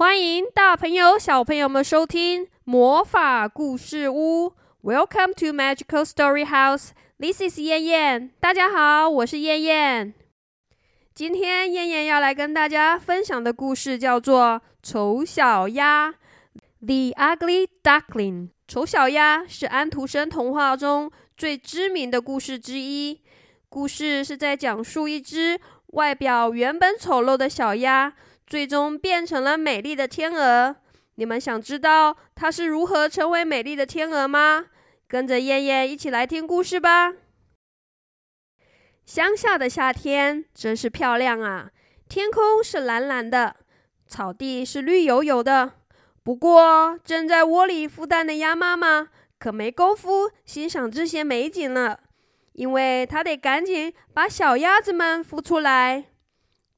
欢迎大朋友、小朋友们收听魔法故事屋。Welcome to Magical Story House. This is 燕燕。大家好，我是燕燕。今天燕燕要来跟大家分享的故事叫做《丑小鸭》（The Ugly Duckling）。丑小鸭是安徒生童话中最知名的故事之一。故事是在讲述一只外表原本丑陋的小鸭。最终变成了美丽的天鹅。你们想知道它是如何成为美丽的天鹅吗？跟着燕燕一起来听故事吧。乡下的夏天真是漂亮啊！天空是蓝蓝的，草地是绿油油的。不过，正在窝里孵蛋的鸭妈妈可没工夫欣赏这些美景了，因为她得赶紧把小鸭子们孵出来。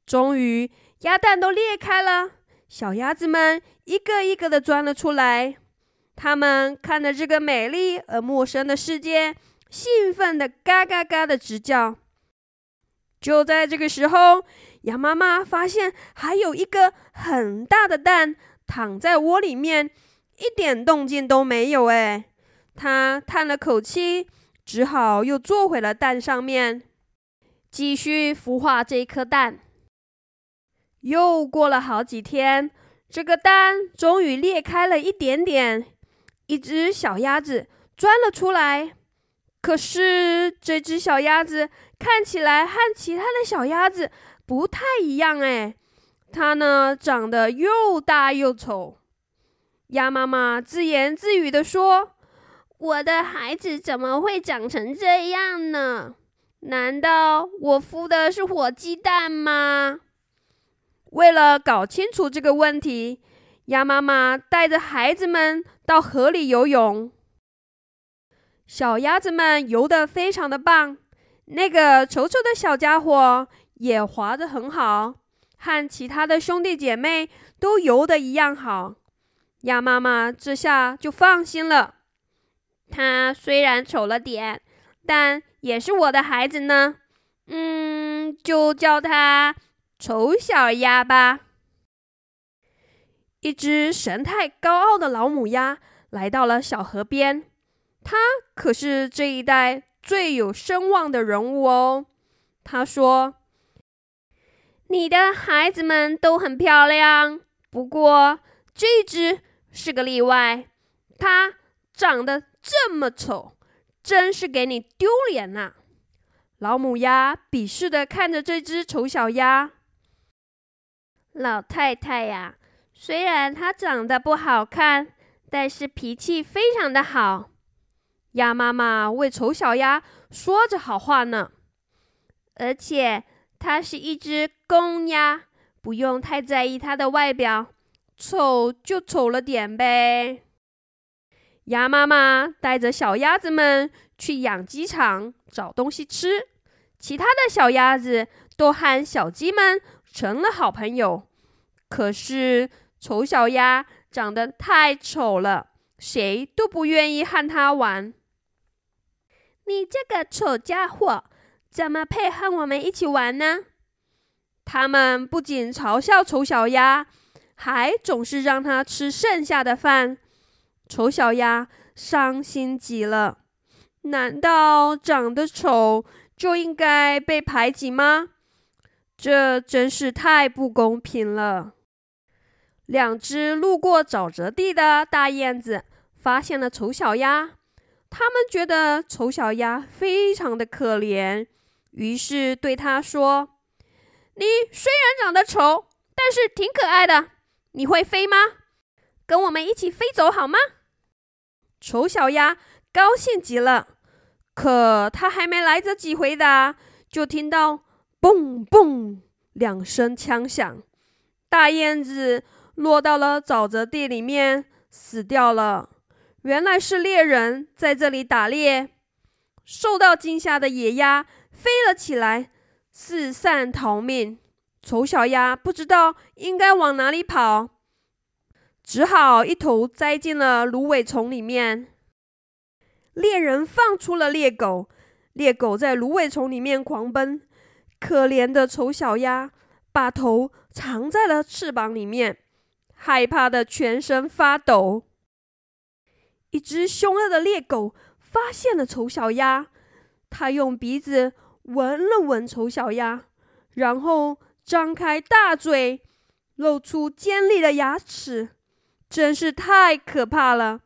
终于。鸭蛋都裂开了，小鸭子们一个一个的钻了出来。它们看着这个美丽而陌生的世界，兴奋的嘎嘎嘎的直叫。就在这个时候，鸭妈妈发现还有一个很大的蛋躺在窝里面，一点动静都没有。哎，它叹了口气，只好又坐回了蛋上面，继续孵化这一颗蛋。又过了好几天，这个蛋终于裂开了一点点，一只小鸭子钻了出来。可是这只小鸭子看起来和其他的小鸭子不太一样，哎，它呢长得又大又丑。鸭妈妈自言自语地说：“我的孩子怎么会长成这样呢？难道我孵的是火鸡蛋吗？”为了搞清楚这个问题，鸭妈妈带着孩子们到河里游泳。小鸭子们游得非常的棒，那个丑丑的小家伙也划得很好，和其他的兄弟姐妹都游得一样好。鸭妈妈这下就放心了。他虽然丑了点，但也是我的孩子呢。嗯，就叫他。丑小鸭吧！一只神态高傲的老母鸭来到了小河边，它可是这一代最有声望的人物哦。他说：“你的孩子们都很漂亮，不过这只是个例外，它长得这么丑，真是给你丢脸呐！”老母鸭鄙视的看着这只丑小鸭。老太太呀，虽然她长得不好看，但是脾气非常的好。鸭妈妈为丑小鸭说着好话呢，而且它是一只公鸭，不用太在意它的外表，丑就丑了点呗。鸭妈妈带着小鸭子们去养鸡场找东西吃，其他的小鸭子都和小鸡们。成了好朋友，可是丑小鸭长得太丑了，谁都不愿意和它玩。你这个丑家伙，怎么配和我们一起玩呢？他们不仅嘲笑丑小鸭，还总是让它吃剩下的饭。丑小鸭伤心极了。难道长得丑就应该被排挤吗？这真是太不公平了！两只路过沼泽地的大燕子发现了丑小鸭，他们觉得丑小鸭非常的可怜，于是对它说：“你虽然长得丑，但是挺可爱的。你会飞吗？跟我们一起飞走好吗？”丑小鸭高兴极了，可它还没来得及回答，就听到。嘣嘣两声枪响，大燕子落到了沼泽地里面，死掉了。原来是猎人在这里打猎，受到惊吓的野鸭飞了起来，四散逃命。丑小鸭不知道应该往哪里跑，只好一头栽进了芦苇丛里面。猎人放出了猎狗，猎狗在芦苇丛里面狂奔。可怜的丑小鸭把头藏在了翅膀里面，害怕的全身发抖。一只凶恶的猎狗发现了丑小鸭，它用鼻子闻了闻丑小鸭，然后张开大嘴，露出尖利的牙齿，真是太可怕了。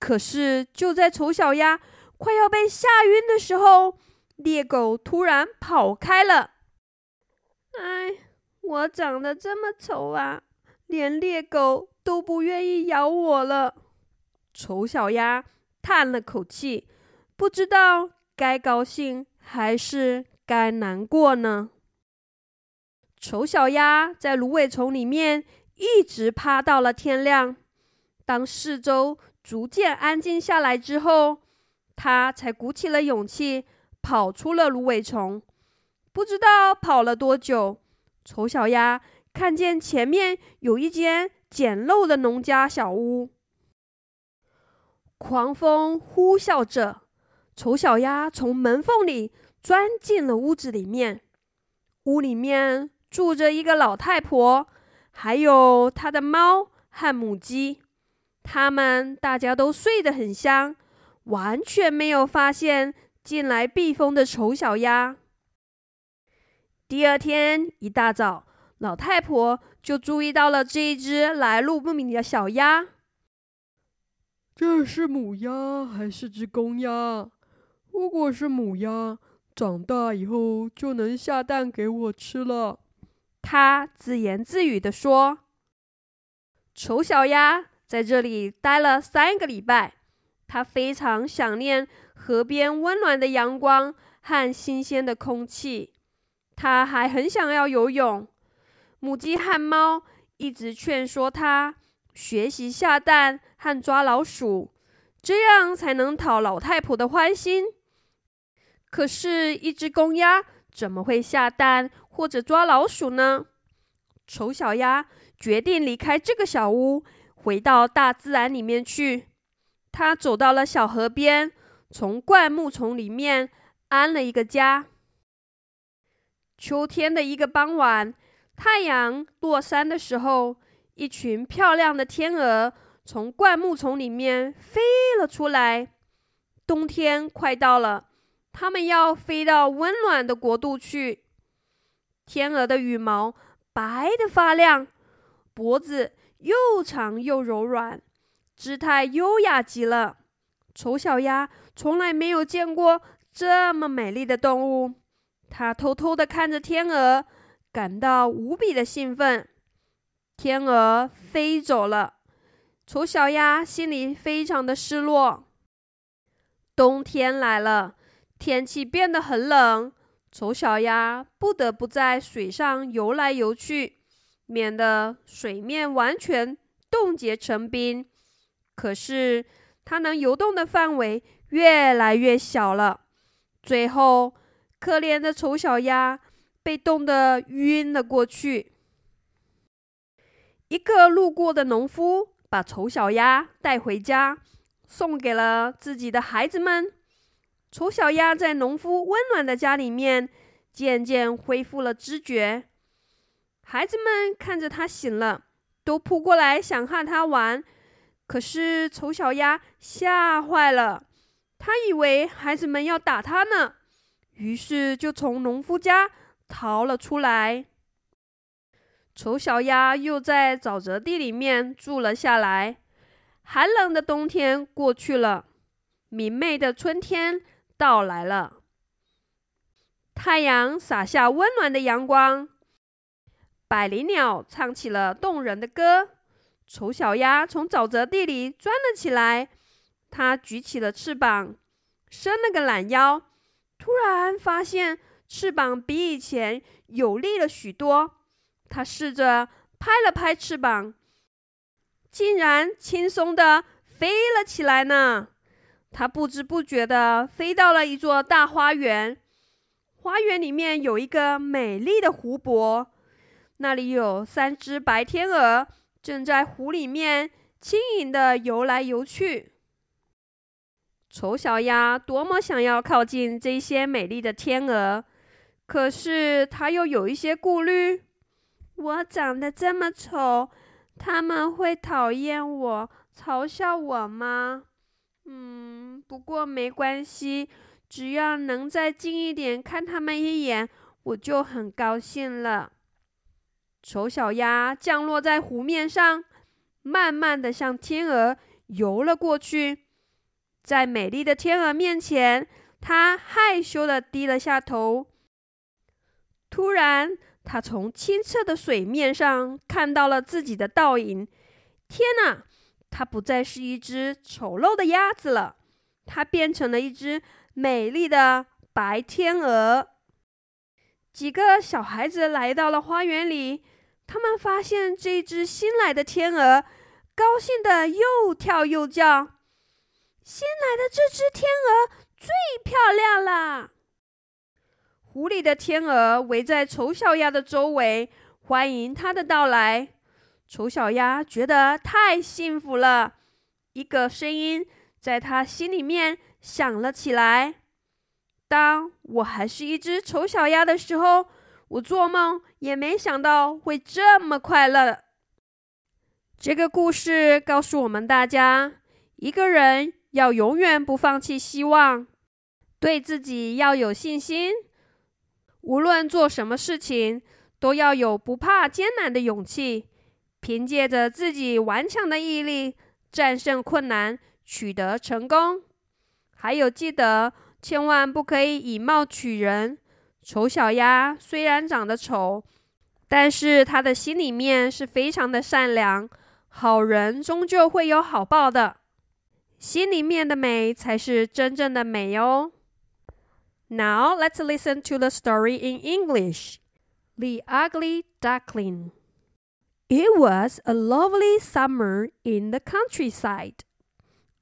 可是就在丑小鸭快要被吓晕的时候，猎狗突然跑开了。哎，我长得这么丑啊，连猎狗都不愿意咬我了。丑小鸭叹了口气，不知道该高兴还是该难过呢。丑小鸭在芦苇丛里面一直趴到了天亮。当四周逐渐安静下来之后，它才鼓起了勇气跑出了芦苇丛。不知道跑了多久，丑小鸭看见前面有一间简陋的农家小屋。狂风呼啸着，丑小鸭从门缝里钻进了屋子里面。屋里面住着一个老太婆，还有她的猫和母鸡。他们大家都睡得很香，完全没有发现进来避风的丑小鸭。第二天一大早，老太婆就注意到了这一只来路不明的小鸭。这是母鸭还是只公鸭？如果是母鸭，长大以后就能下蛋给我吃了。她自言自语地说：“丑小鸭在这里待了三个礼拜，它非常想念河边温暖的阳光和新鲜的空气。它还很想要游泳。母鸡和猫一直劝说它。”学习下蛋和抓老鼠，这样才能讨老太婆的欢心。可是，一只公鸭怎么会下蛋或者抓老鼠呢？丑小鸭决定离开这个小屋，回到大自然里面去。它走到了小河边，从灌木丛里面安了一个家。秋天的一个傍晚，太阳落山的时候。一群漂亮的天鹅从灌木丛里面飞了出来。冬天快到了，它们要飞到温暖的国度去。天鹅的羽毛白的发亮，脖子又长又柔软，姿态优雅极了。丑小鸭从来没有见过这么美丽的动物，它偷偷的看着天鹅，感到无比的兴奋。天鹅飞走了，丑小鸭心里非常的失落。冬天来了，天气变得很冷，丑小鸭不得不在水上游来游去，免得水面完全冻结成冰。可是它能游动的范围越来越小了，最后，可怜的丑小鸭被冻得晕了过去。一个路过的农夫把丑小鸭带回家，送给了自己的孩子们。丑小鸭在农夫温暖的家里面，渐渐恢复了知觉。孩子们看着它醒了，都扑过来想和它玩。可是丑小鸭吓坏了，他以为孩子们要打它呢，于是就从农夫家逃了出来。丑小鸭又在沼泽地里面住了下来。寒冷的冬天过去了，明媚的春天到来了。太阳洒下温暖的阳光，百灵鸟唱起了动人的歌。丑小鸭从沼泽地里钻了起来，它举起了翅膀，伸了个懒腰，突然发现翅膀比以前有力了许多。他试着拍了拍翅膀，竟然轻松的飞了起来呢。他不知不觉的飞到了一座大花园，花园里面有一个美丽的湖泊，那里有三只白天鹅正在湖里面轻盈的游来游去。丑小鸭多么想要靠近这些美丽的天鹅，可是它又有一些顾虑。我长得这么丑，他们会讨厌我、嘲笑我吗？嗯，不过没关系，只要能再近一点看他们一眼，我就很高兴了。丑小鸭降落在湖面上，慢慢的向天鹅游了过去。在美丽的天鹅面前，它害羞的低了下头。突然，它从清澈的水面上看到了自己的倒影。天哪！它不再是一只丑陋的鸭子了，它变成了一只美丽的白天鹅。几个小孩子来到了花园里，他们发现这只新来的天鹅，高兴的又跳又叫。新来的这只天鹅最漂亮了。湖里的天鹅围在丑小鸭的周围，欢迎它的到来。丑小鸭觉得太幸福了，一个声音在它心里面响了起来：“当我还是一只丑小鸭的时候，我做梦也没想到会这么快乐。”这个故事告诉我们大家，一个人。要永远不放弃希望，对自己要有信心。无论做什么事情，都要有不怕艰难的勇气。凭借着自己顽强的毅力，战胜困难，取得成功。还有，记得千万不可以以貌取人。丑小鸭虽然长得丑，但是他的心里面是非常的善良。好人终究会有好报的。心里面的美才是真正的美哦。Now let's listen to the story in English. The Ugly Duckling. It was a lovely summer in the countryside.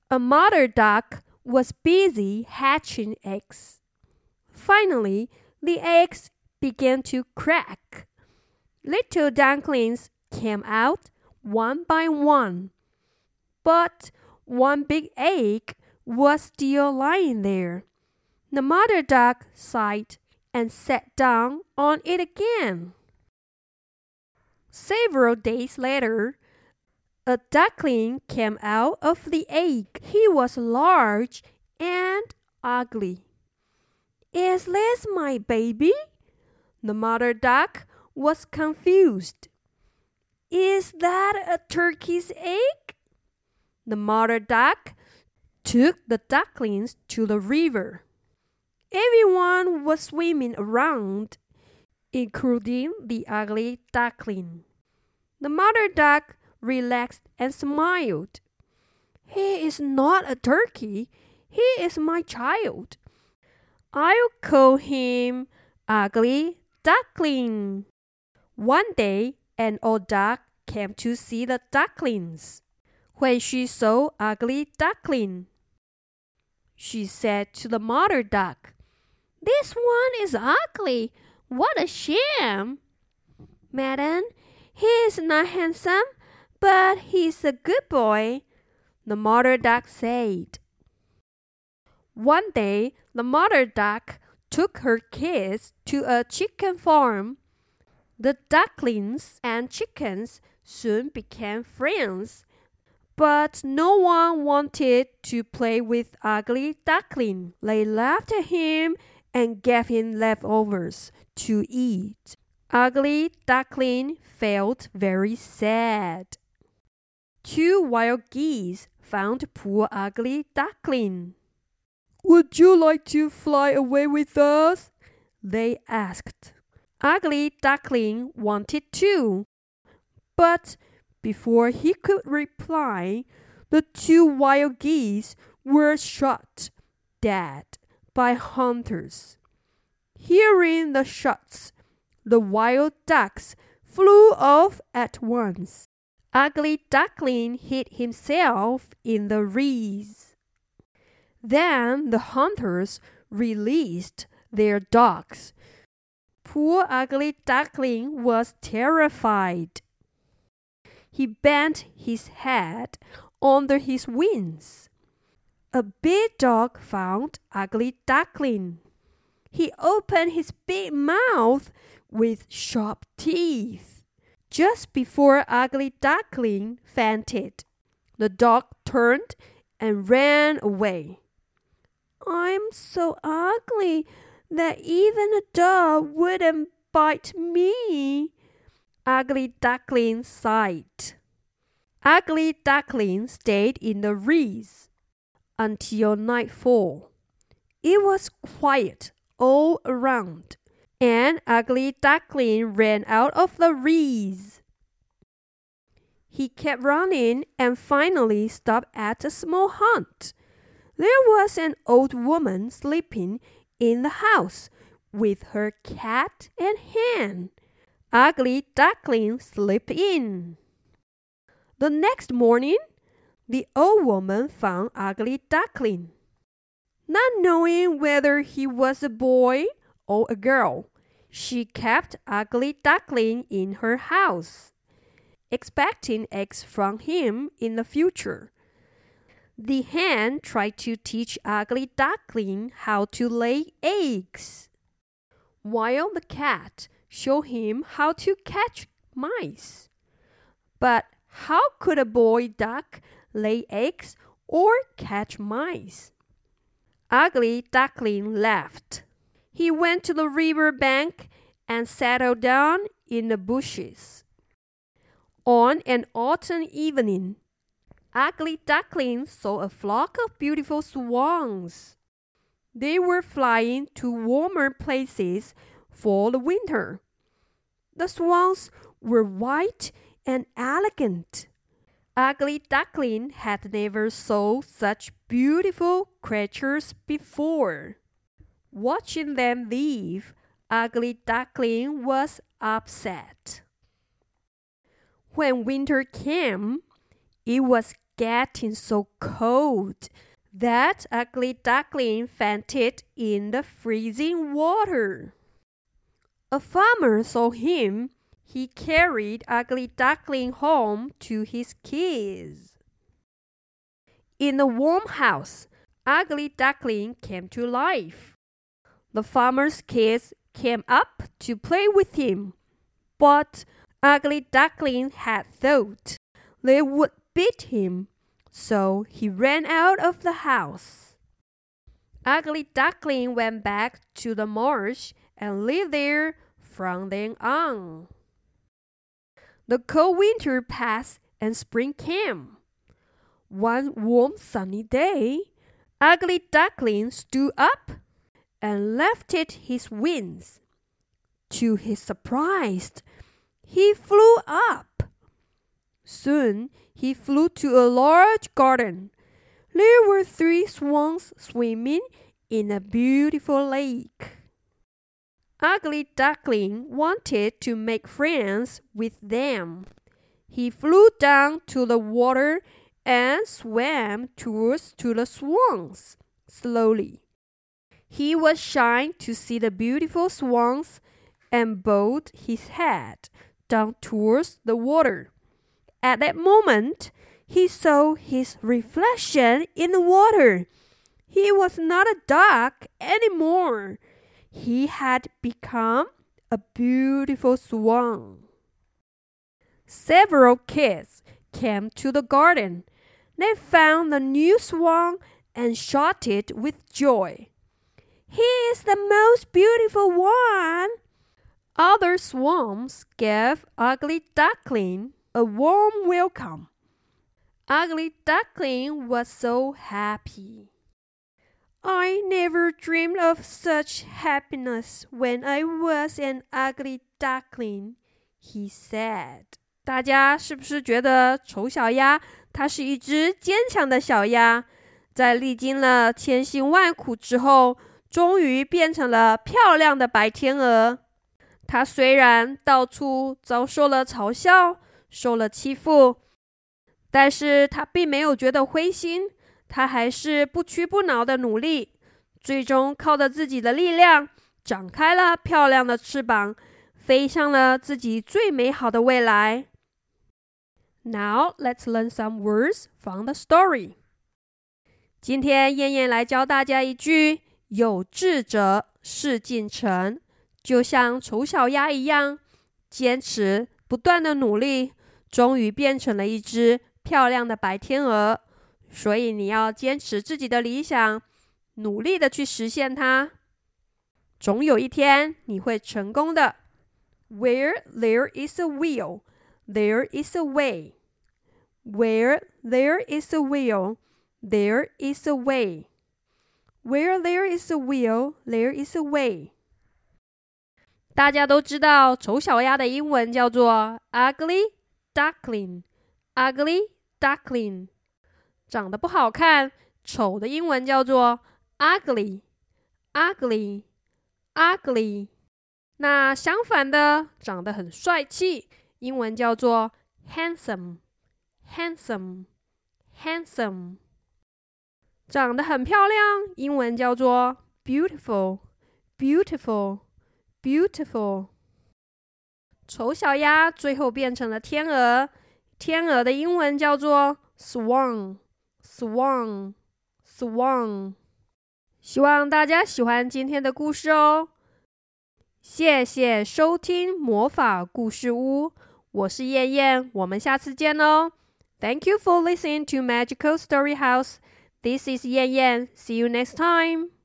A mother duck was busy hatching eggs. Finally, the eggs began to crack. Little ducklings came out one by one. But one big egg was still lying there. The mother duck sighed and sat down on it again. Several days later, a duckling came out of the egg. He was large and ugly. Is this my baby? The mother duck was confused. Is that a turkey's egg? The mother duck took the ducklings to the river. Everyone was swimming around, including the ugly duckling. The mother duck relaxed and smiled. He is not a turkey, he is my child. I'll call him Ugly Duckling. One day, an old duck came to see the ducklings. When she saw ugly duckling, she said to the mother duck, This one is ugly. What a shame. Madam, he is not handsome, but he's a good boy, the mother duck said. One day, the mother duck took her kids to a chicken farm. The ducklings and chickens soon became friends but no one wanted to play with Ugly Duckling. They laughed at him and gave him leftovers to eat. Ugly Duckling felt very sad. Two wild geese found poor Ugly Duckling. Would you like to fly away with us? They asked. Ugly Duckling wanted to, but before he could reply, the two wild geese were shot dead by hunters. Hearing the shots, the wild ducks flew off at once. Ugly Duckling hid himself in the reeds. Then the hunters released their dogs. Poor Ugly Duckling was terrified. He bent his head under his wings. A big dog found Ugly Duckling. He opened his big mouth with sharp teeth. Just before Ugly Duckling fainted, the dog turned and ran away. I'm so ugly that even a dog wouldn't bite me. Ugly Duckling sighed. Ugly Duckling stayed in the reeds until nightfall. It was quiet all around, and Ugly Duckling ran out of the reeds. He kept running and finally stopped at a small hut. There was an old woman sleeping in the house with her cat and hen. Ugly Duckling slipped in. The next morning, the old woman found Ugly Duckling. Not knowing whether he was a boy or a girl, she kept Ugly Duckling in her house, expecting eggs from him in the future. The hen tried to teach Ugly Duckling how to lay eggs, while the cat showed him how to catch mice. But how could a boy duck lay eggs or catch mice? Ugly Duckling laughed. He went to the river bank and settled down in the bushes. On an autumn evening, Ugly Duckling saw a flock of beautiful swans. They were flying to warmer places for the winter. The swans were white and elegant. Ugly Duckling had never saw such beautiful creatures before. Watching them leave, Ugly Duckling was upset. When winter came, it was getting so cold that Ugly Duckling fainted in the freezing water. A farmer saw him he carried Ugly Duckling home to his kids. In the warm house, Ugly Duckling came to life. The farmer's kids came up to play with him, but Ugly Duckling had thought they would beat him, so he ran out of the house. Ugly Duckling went back to the marsh and lived there from then on. The cold winter passed and spring came. One warm sunny day, Ugly Duckling stood up and lifted his wings. To his surprise, he flew up. Soon he flew to a large garden. There were three swans swimming in a beautiful lake. Ugly Duckling wanted to make friends with them. He flew down to the water and swam towards to the swans slowly. He was shy to see the beautiful swans and bowed his head down towards the water. At that moment, he saw his reflection in the water. He was not a duck anymore he had become a beautiful swan. Several kids came to the garden. They found the new swan and shouted with joy. He is the most beautiful one. Other swans gave Ugly Duckling a warm welcome. Ugly Duckling was so happy. I never dreamed of such happiness when I was an ugly duckling, he said. 大家是不是觉得丑小鸭它是一只坚强的小鸭，在历经了千辛万苦之后， 终于变成了漂亮的白天鹅？它虽然到处遭受了嘲笑，受了欺负，但是它并没有觉得灰心。它还是不屈不挠的努力，最终靠着自己的力量，展开了漂亮的翅膀，飞向了自己最美好的未来。Now let's learn some words from the story。今天燕燕来教大家一句：有志者事竟成。就像丑小鸭一样，坚持不断的努力，终于变成了一只漂亮的白天鹅。所以你要坚持自己的理想，努力的去实现它。总有一天你会成功的。Where there is a will, there is a way. Where there is a will, there is a way. Where there is a will, there is a way. 大家都知道丑小鸭的英文叫做 ugly duckling。ugly duckling，长得不好看，丑的英文叫做 ugly。ugly ugly。那相反的，长得很帅气，英文叫做 handsome。 长得很漂亮，英文叫做 beautiful。beautiful beautiful。丑小鸭最后变成了天鹅，天鹅的英文叫做 swan。swan swan。希望大家喜欢今天的故事哦。谢谢收听魔法故事屋，我是燕燕，我们下次见哦。Thank you for listening to Magical Story House. This is Yan Yan. See you next time.